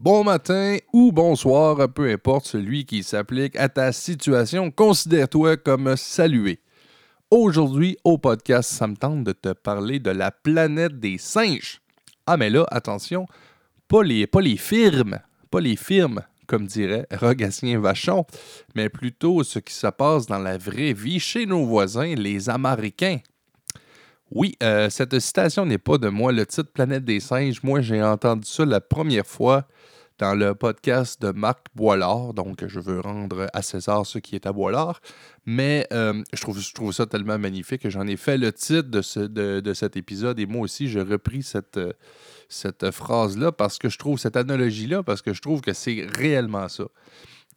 Bon matin ou bonsoir, peu importe celui qui s'applique à ta situation, considère-toi comme salué. Aujourd'hui, au podcast, ça me tente de te parler de la planète des singes. Ah, mais là, attention, pas les, pas les firmes, pas les firmes, comme dirait Rogatien Vachon, mais plutôt ce qui se passe dans la vraie vie chez nos voisins, les Américains. Oui, euh, cette citation n'est pas de moi. Le titre Planète des singes, moi j'ai entendu ça la première fois dans le podcast de Marc Boilard. Donc, je veux rendre à César ce qui est à Boilard. Mais euh, je, trouve, ça tellement magnifique que j'en ai fait le titre de, ce, de, cet épisode. Et moi aussi, j'ai repris cette, cette phrase-là parce que je trouve cette analogie-là, parce que je trouve que c'est réellement ça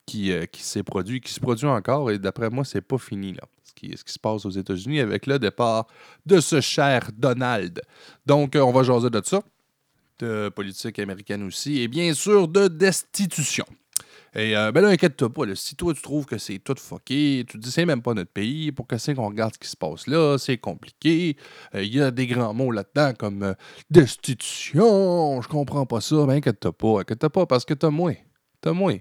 qui, euh, qui s'est produit, qui se produit encore. Et d'après moi, c'est pas fini, là. Ce qui, se passe aux États-Unis avec le départ de ce cher Donald. Donc, on va jaser de ça de politique américaine aussi, et bien sûr de destitution. Et euh, ben là, inquiète-toi pas, si toi tu trouves que c'est tout fucké, tu te dis c'est même pas notre pays, pour que c'est qu'on regarde ce qui se passe là, c'est compliqué, euh, il y a des grands mots là-dedans comme euh, destitution, je comprends pas ça, ben inquiète-toi pas, inquiète-toi pas parce que t'as moins, t'as moins.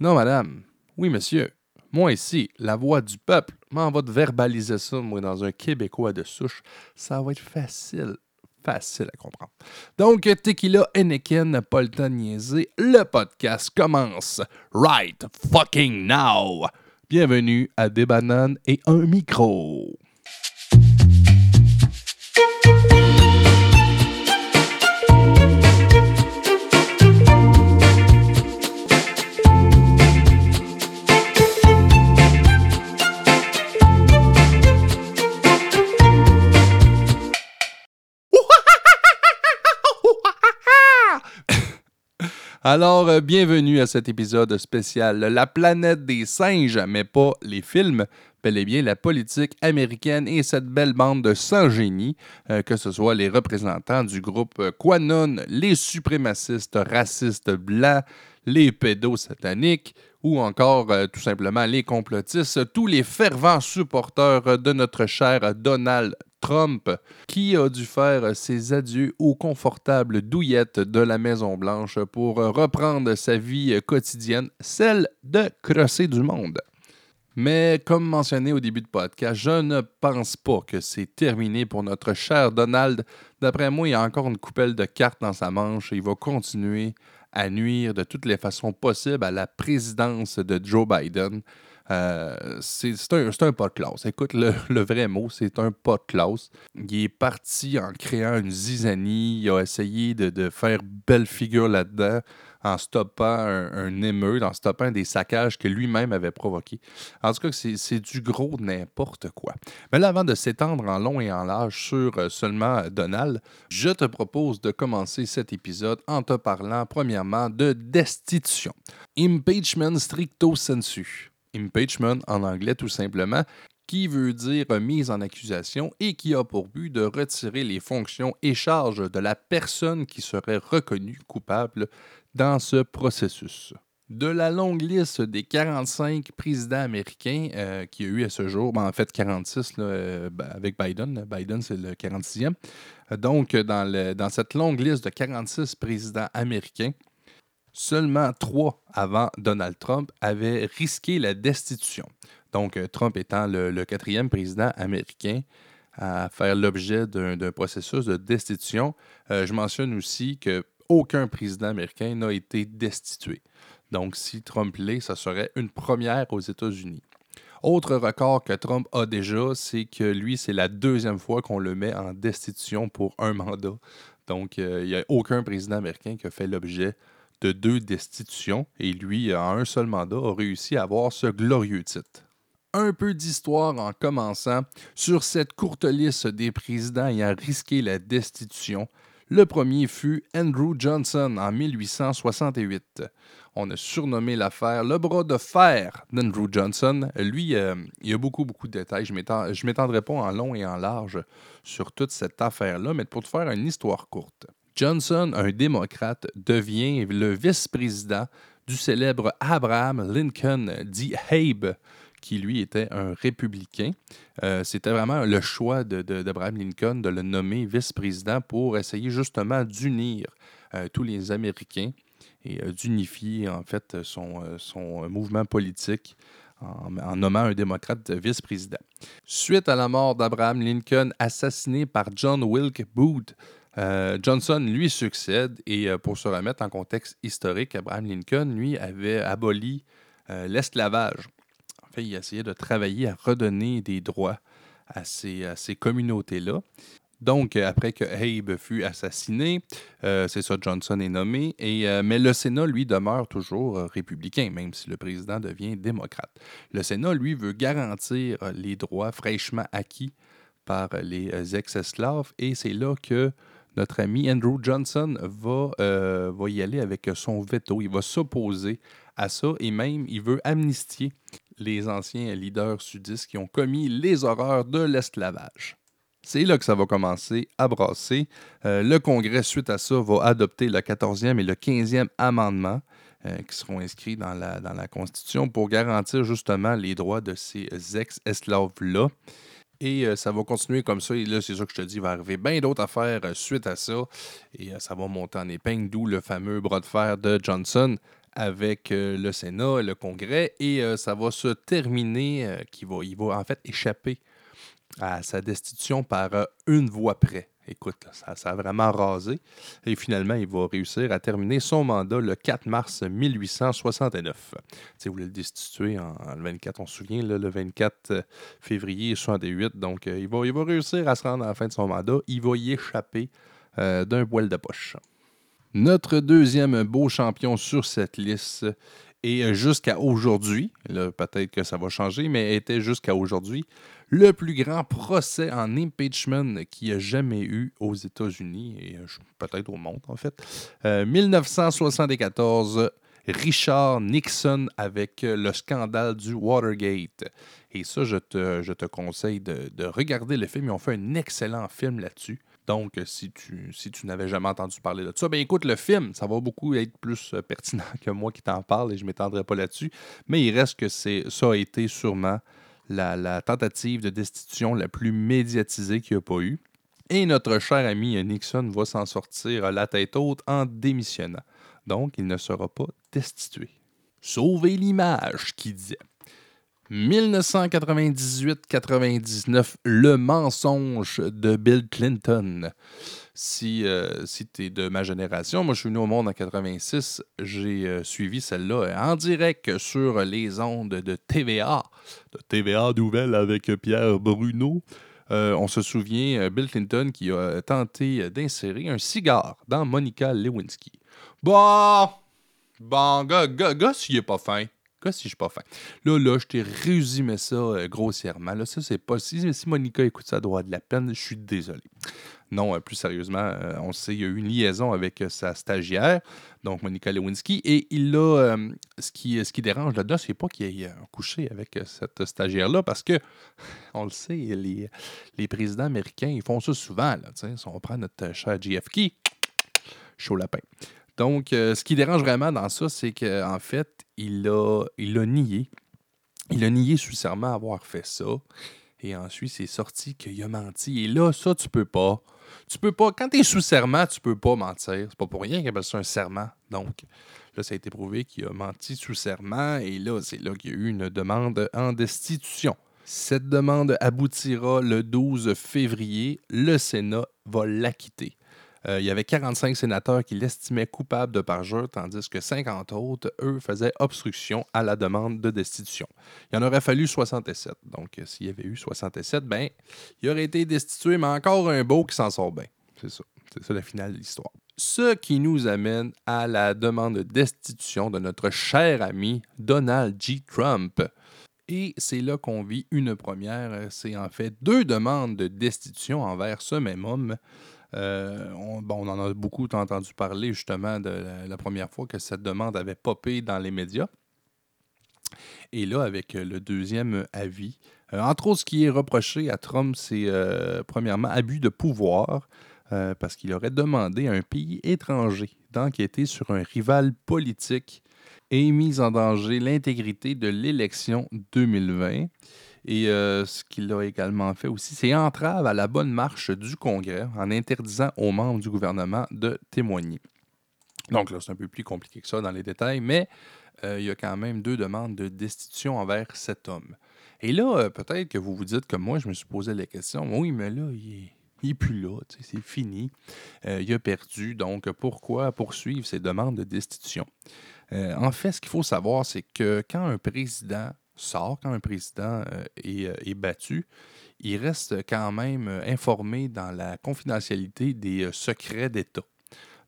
Non madame, oui monsieur, moi ici, la voix du peuple, m'en va te verbaliser ça, moi, dans un Québécois de souche, ça va être facile facile à comprendre. Donc, Tequila Enneken, pas le le podcast commence right fucking now. Bienvenue à Des bananes et un micro. Alors, euh, bienvenue à cet épisode spécial. La planète des singes, mais pas les films, bel et bien la politique américaine et cette belle bande de sans-génie, euh, que ce soit les représentants du groupe Quanon, les suprémacistes racistes blancs, les pédos sataniques, ou encore euh, tout simplement les complotistes, tous les fervents supporters de notre cher Donald Trump, qui a dû faire ses adieux aux confortables douillettes de la Maison-Blanche pour reprendre sa vie quotidienne, celle de crosser du monde. Mais comme mentionné au début du podcast, je ne pense pas que c'est terminé pour notre cher Donald. D'après moi, il a encore une coupelle de cartes dans sa manche et il va continuer à nuire de toutes les façons possibles à la présidence de Joe Biden. Euh, c'est un, un pas de classe. Écoute, le, vrai mot, c'est un pas de classe. Il est parti en créant une zizanie. Il a essayé de, faire belle figure là-dedans en stoppant un, un, émeute, en stoppant des saccages que lui-même avait provoqués. En tout cas, c'est du gros n'importe quoi. Mais là, avant de s'étendre en long et en large sur euh, seulement Donald, je te propose de commencer cet épisode en te parlant premièrement de destitution. Impeachment stricto sensu impeachment en anglais tout simplement, qui veut dire mise en accusation et qui a pour but de retirer les fonctions et charges de la personne qui serait reconnue coupable dans ce processus. De la longue liste des 45 présidents américains euh, qu'il y a eu à ce jour, ben, en fait 46 euh, ben, avec Biden, Biden c'est le 46e, donc dans, dans cette longue liste de 46 présidents américains, Seulement trois avant Donald Trump avaient risqué la destitution. Donc, euh, Trump étant le, quatrième président américain à faire l'objet d'un processus de destitution. Euh, je mentionne aussi qu'aucun président américain n'a été destitué. Donc, si Trump l'est, ça serait une première aux États-Unis. Autre record que Trump a déjà, c'est que lui, c'est la deuxième fois qu'on le met en destitution pour un mandat. Donc, euh, il n'y a aucun président américain qui a fait l'objet de deux destitutions et lui, en un seul mandat, a réussi à avoir ce glorieux titre. Un peu d'histoire en commençant. Sur cette courte liste des présidents ayant risqué la destitution, le premier fut Andrew Johnson en 1868. On a surnommé l'affaire le bras de fer d'Andrew Johnson. Lui, euh, il y a beaucoup, beaucoup de détails. Je ne m'étendrai pas en long et en large sur toute cette affaire-là, mais pour te faire une histoire courte. Johnson, un démocrate, devient le vice-président du célèbre Abraham Lincoln, dit Abe, qui lui était un républicain. Euh, c'était vraiment le choix d'Abraham Lincoln de le nommer vice-président pour essayer justement d'unir euh, tous les Américains et d'unifier en fait son, son mouvement politique en, nommant un démocrate vice-président. Suite à la mort d'Abraham Lincoln, assassiné par John Wilkes Booth, euh, Johnson lui succède et euh, pour se remettre en contexte historique, Abraham Lincoln, lui, avait aboli euh, l'esclavage. En fait, il essayait de travailler à redonner des droits à ces, communautés-là. Donc, après que Abe fut assassiné, c'est ça, Johnson est nommé, mais le Sénat, lui, demeure toujours républicain, même si le président devient démocrate. Le Sénat, lui, veut garantir les droits fraîchement acquis par les ex-esclaves, et c'est là que notre ami Andrew Johnson va, euh, va y aller avec son veto. Il va s'opposer à ça et même il veut amnistier les anciens leaders sudistes qui ont commis les horreurs de l'esclavage. C'est là que ça va commencer à brasser. Euh, le Congrès, suite à ça, va adopter le 14e et le 15e amendement euh, qui seront inscrits dans la, dans la Constitution pour garantir justement les droits de ces ex-esclaves-là. Et euh, ça va continuer comme ça. Et là, c'est ça que je te dis, il va arriver bien d'autres affaires euh, suite à ça. Et euh, ça va monter en épingle, d'où le fameux bras de fer de Johnson avec le Sénat, le Congrès. Et ça va se terminer, va, il va en fait échapper à sa destitution par une voix près écoute, ça, a vraiment rasé. Et finalement, il va réussir à terminer son mandat le 4 mars 1869. Si vous voulez le destituer en, le 24, on se souvient, le 24 euh, février 68. Donc, euh, il, va, réussir à se rendre à la fin de son mandat. Il va y échapper euh, d'un poil de poche. Notre deuxième beau champion sur cette liste et jusqu'à aujourd'hui, peut-être que ça va changer, mais était jusqu'à aujourd'hui le plus grand procès en impeachment qu'il y a jamais eu aux États-Unis et euh, peut-être au monde en fait. 1974, euh, Richard Nixon avec euh, le scandale du Watergate. Et ça, je te, conseille de, regarder le film. Ils ont fait un excellent film là-dessus. Donc, si tu, si tu n'avais jamais entendu parler de ça, ben écoute le film, ça va beaucoup être plus pertinent que moi qui t'en parle et je ne m'étendrai pas là-dessus. Mais il reste que ça a été sûrement la, tentative de destitution la plus médiatisée qu'il n'y a pas eu. Et notre cher ami Nixon va s'en sortir la tête haute en démissionnant. Donc, il ne sera pas destitué. Sauver l'image, qui disait. 1998-99, le mensonge de Bill Clinton si, euh, si tu es de ma génération, moi je suis venu au monde en 86, j'ai euh, suivi celle-là en direct sur les ondes de TVA, TVA Nouvelle avec Pierre Bruno. on se souvient, Bill Clinton qui a tenté d'insérer un cigare dans Monica Lewinsky. Bon, bon, gars, gars, gars s'il est pas fin. Gars, si je pas fin. Là, là, je t'ai résumé ça grossièrement. Là, ça, c'est pas. Si, si Monica écoute ça, doit de la peine, je suis désolé. Non, euh, plus sérieusement, euh, on sait, il y a eu une liaison avec euh, sa stagiaire, donc Monica Lewinsky, et il a. ce, qui, dérange là-dedans, c'est pas qu'il ait couché avec cette stagiaire-là, parce que, on le sait, les, présidents américains, ils font ça souvent. Si on prend notre cher JFK, chaud lapin. Donc, ce qui dérange vraiment dans ça, c'est qu'en fait, il a, il a nié. Il a nié serment avoir fait ça. Et ensuite, c'est sorti qu'il a menti. Et là, ça, tu peux pas. Tu peux pas. Quand tu es sous serment, tu peux pas mentir. C'est pas pour rien qu'il appelle ça un serment. Donc, là, ça a été prouvé qu'il a menti sous serment. Et là, c'est là qu'il y a eu une demande en destitution. Cette demande aboutira le 12 février. Le Sénat va l'acquitter. Euh, il y avait 45 sénateurs qui l'estimaient coupable de parjure, tandis que 50 autres, eux, faisaient obstruction à la demande de destitution. Il en aurait fallu 67. Donc, euh, s'il y avait eu 67, ben, il aurait été destitué, mais encore un beau qui s'en sort bien. C'est ça. C'est ça la finale de l'histoire. Ce qui nous amène à la demande de destitution de notre cher ami Donald G. Trump. Et c'est là qu'on vit une première. C'est en fait deux demandes de destitution envers ce même homme. Euh, on, en a beaucoup entendu parler justement de la, première fois que cette demande avait popé dans les médias. Et là, avec le deuxième avis, euh, entre autres, ce qui est reproché à Trump, c'est euh, premièrement abus de pouvoir, parce qu'il aurait demandé à un pays étranger d'enquêter sur un rival politique et mis en danger l'intégrité de l'élection 2020. Et euh, ce qu'il a également fait aussi, c'est entrave à la bonne marche du Congrès en interdisant aux membres du gouvernement de témoigner. Donc là, c'est un peu plus compliqué que ça dans les détails, mais il y a quand même deux demandes de destitution envers cet homme. Et là, peut-être que vous vous dites comme moi, je me suis posé la question, oui, mais là, il est plus là, c'est fini. Euh, il a perdu. Donc, pourquoi poursuivre ses demandes de destitution? Euh, en fait, ce qu'il faut savoir, c'est que quand un président sort, quand un président euh, est, battu, il reste quand même informé dans la confidentialité des secrets d'État.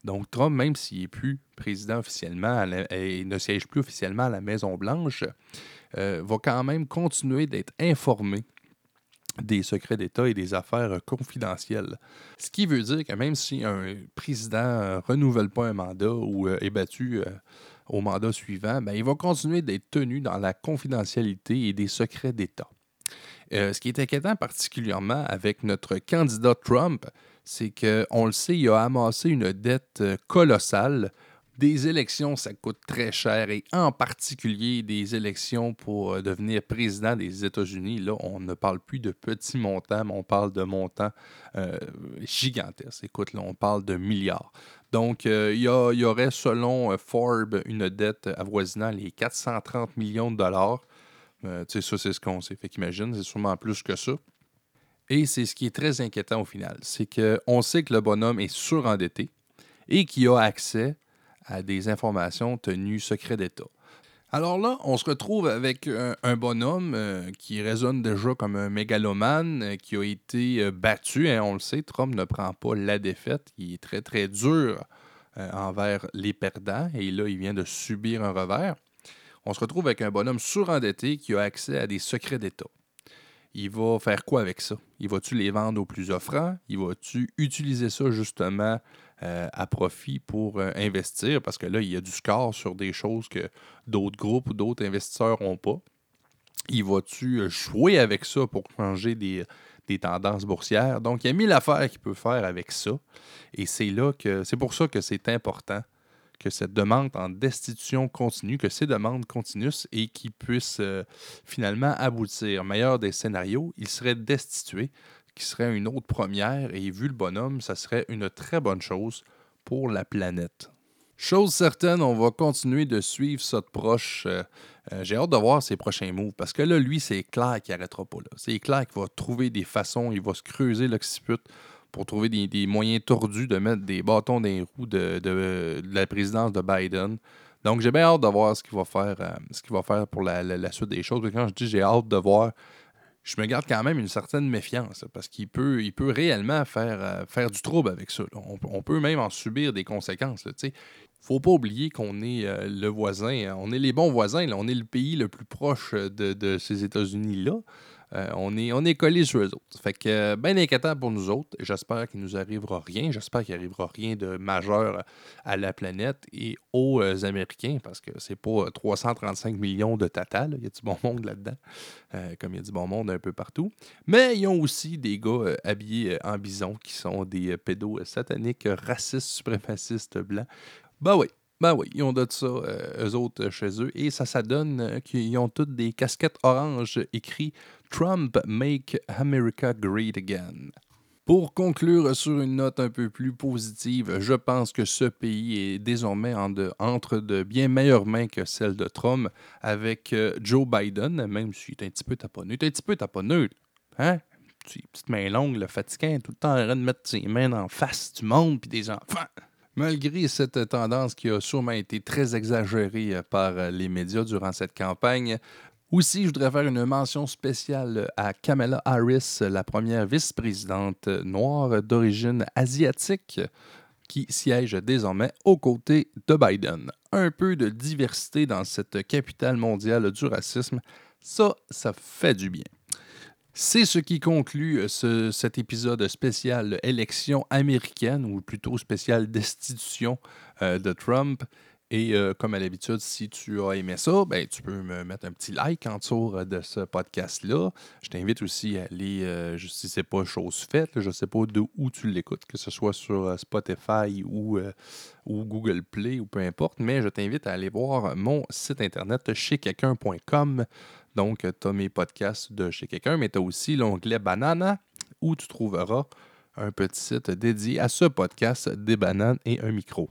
Donc, Trump, même s'il n'est plus président officiellement et ne siège plus officiellement à la Maison-Blanche, va quand même continuer d'être informé des secrets d'État et des affaires confidentielles. Ce qui veut dire que même si un président ne renouvelle pas un mandat ou euh, est battu euh, au mandat suivant, ben, il va continuer d'être tenu dans la confidentialité et des secrets d'État. Euh, ce qui est inquiétant particulièrement avec notre candidat Trump, c'est qu'on le sait, il a amassé une dette colossale des élections, ça coûte très cher et en particulier des élections pour euh, devenir président des États-Unis. Là, on ne parle plus de petits montants, mais on parle de montants euh, gigantesques. Écoute, là, on parle de milliards. Donc, euh, il y, aurait, selon Forbes, une dette avoisinant les 430 millions de dollars. tu sais, ça, c'est ce qu'on sait. Fait qu'imagine, c'est sûrement plus que ça. Et c'est ce qui est très inquiétant au final. C'est qu'on sait que le bonhomme est surendetté et qu'il a accès à des informations tenues secret d'État. Alors là, on se retrouve avec un, bonhomme euh, qui résonne déjà comme un mégalomane, euh, qui a été euh, battu. Hein, on le sait, Trump ne prend pas la défaite. Il est très, très dur envers les perdants et là, il vient de subir un revers. On se retrouve avec un bonhomme surendetté qui a accès à des secrets d'État. Il va faire quoi avec ça? Il va-tu les vendre aux plus offrants? Il va-tu utiliser ça justement euh, à profit pour euh, investir? Parce que là, il y a du score sur des choses que d'autres groupes ou d'autres investisseurs n'ont pas. Il va-tu euh, jouer avec ça pour changer des, tendances boursières? Donc, il y a mille affaires qu'il peut faire avec ça. Et c'est là que c'est pour ça que c'est important que cette demande en destitution continue, que ces demandes continuent et qui puissent finalement aboutir. Meilleur des scénarios, il serait destitué qui serait une autre première, et vu le bonhomme, ça serait une très bonne chose pour la planète. Chose certaine, on va continuer de suivre ça proche. Euh, euh, j'ai hâte de voir ses prochains moves parce que là, lui, c'est clair qu'il n'arrêtera pas. C'est clair qu'il va trouver des façons, il va se creuser l'occiput pour trouver des, moyens tordus de mettre des bâtons dans les roues de, la présidence de Biden. Donc, j'ai bien hâte de voir ce qu'il va faire, euh, ce qu'il va faire pour la, la, suite des choses. quand je dis j'ai hâte de voir, je me garde quand même une certaine méfiance parce qu'il peut, il peut réellement faire, euh, faire du trouble avec ça. On, peut même en subir des conséquences. Il ne faut pas oublier qu'on est euh, le voisin, on est les bons voisins, on est le pays le plus proche de, de ces États-Unis-là. Euh, on, est, on est sur eux autres. Fait que, euh, bien inquiétant pour nous autres. J'espère qu'il nous arrivera rien. J'espère qu'il arrivera rien de majeur à la planète et aux euh, Américains, parce que c'est pas 335 millions de tata. Il y a du bon monde là-dedans, comme il y a du bon monde un peu partout. Mais ils ont aussi des gars habillés en bison qui sont des pédos sataniques, racistes, suprémacistes blancs. Bah oui, ben oui, ils ont de ça, eux autres, chez eux. Et ça, ça donne qu'ils ont toutes des casquettes oranges écrites Trump Make America Great Again. Pour conclure sur une note un peu plus positive, je pense que ce pays est désormais entre de bien meilleures mains que celle de Trump avec euh, Joe Biden, même s'il est un petit peu taponneux. Il est un petit peu taponneux, hein? Petite main longue, le fatiguant, tout le temps en train de mettre ses mains en face du monde puis des enfants. Malgré cette tendance qui a sûrement été très exagérée euh, par euh, les médias durant cette campagne, aussi, je voudrais faire une mention spéciale à Kamala Harris, la première vice-présidente noire d'origine asiatique qui siège désormais aux côtés de Biden. Un peu de diversité dans cette capitale mondiale du racisme, ça, ça fait du bien. C'est ce qui conclut cet épisode spécial élection américaine, ou plutôt spécial destitution euh, de Trump. Et euh, comme à l'habitude, si tu as aimé ça, ben, tu peux me mettre un petit like en dessous euh, de ce podcast-là. Je t'invite aussi à aller, euh, si ce n'est pas chose faite, je ne sais pas de où tu l'écoutes, que ce soit sur Spotify ou, ou, Google Play ou peu importe, mais je t'invite à aller voir mon site internet chez quelqu'un.com. Donc, tu as mes podcasts de chez quelqu'un, mais tu as aussi l'onglet Banana où tu trouveras un petit site dédié à ce podcast, des bananes et un micro.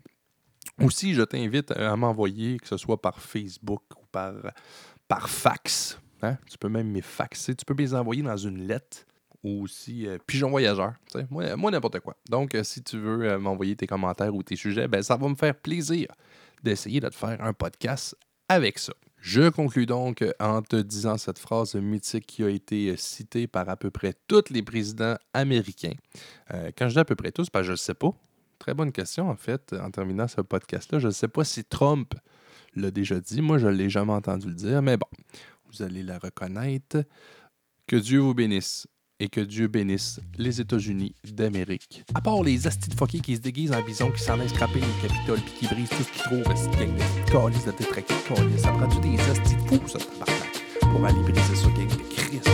Aussi, je t'invite à m'envoyer, que ce soit par Facebook ou par, fax. Hein? Tu peux même me faxer. Tu peux envoyer dans une lettre ou aussi euh, pigeon voyageur. Moi, moi n'importe quoi. Donc, si tu veux euh, m'envoyer tes commentaires ou tes sujets, ben, ça va me faire plaisir d'essayer de te faire un podcast avec ça. Je conclus donc en te disant cette phrase mythique qui a été citée par à peu près tous les présidents américains. quand je dis à peu près tous, parce que je ne sais pas. Très bonne question, en fait, en terminant ce podcast-là. Je ne sais pas si Trump l'a déjà dit. Moi, je ne l'ai jamais entendu le dire, mais bon, vous allez la reconnaître. Que Dieu vous bénisse et que Dieu bénisse les États-Unis d'Amérique. À part les astis de fuckers qui se déguisent en bison, qui s'en aillent scraper les capitoles puis qui brisent tout ce qu'ils trouvent, c'est gang de calices de tétraqués, Ça prend-tu des astis de fous, ça, pour aller briser ça, gang de Christ,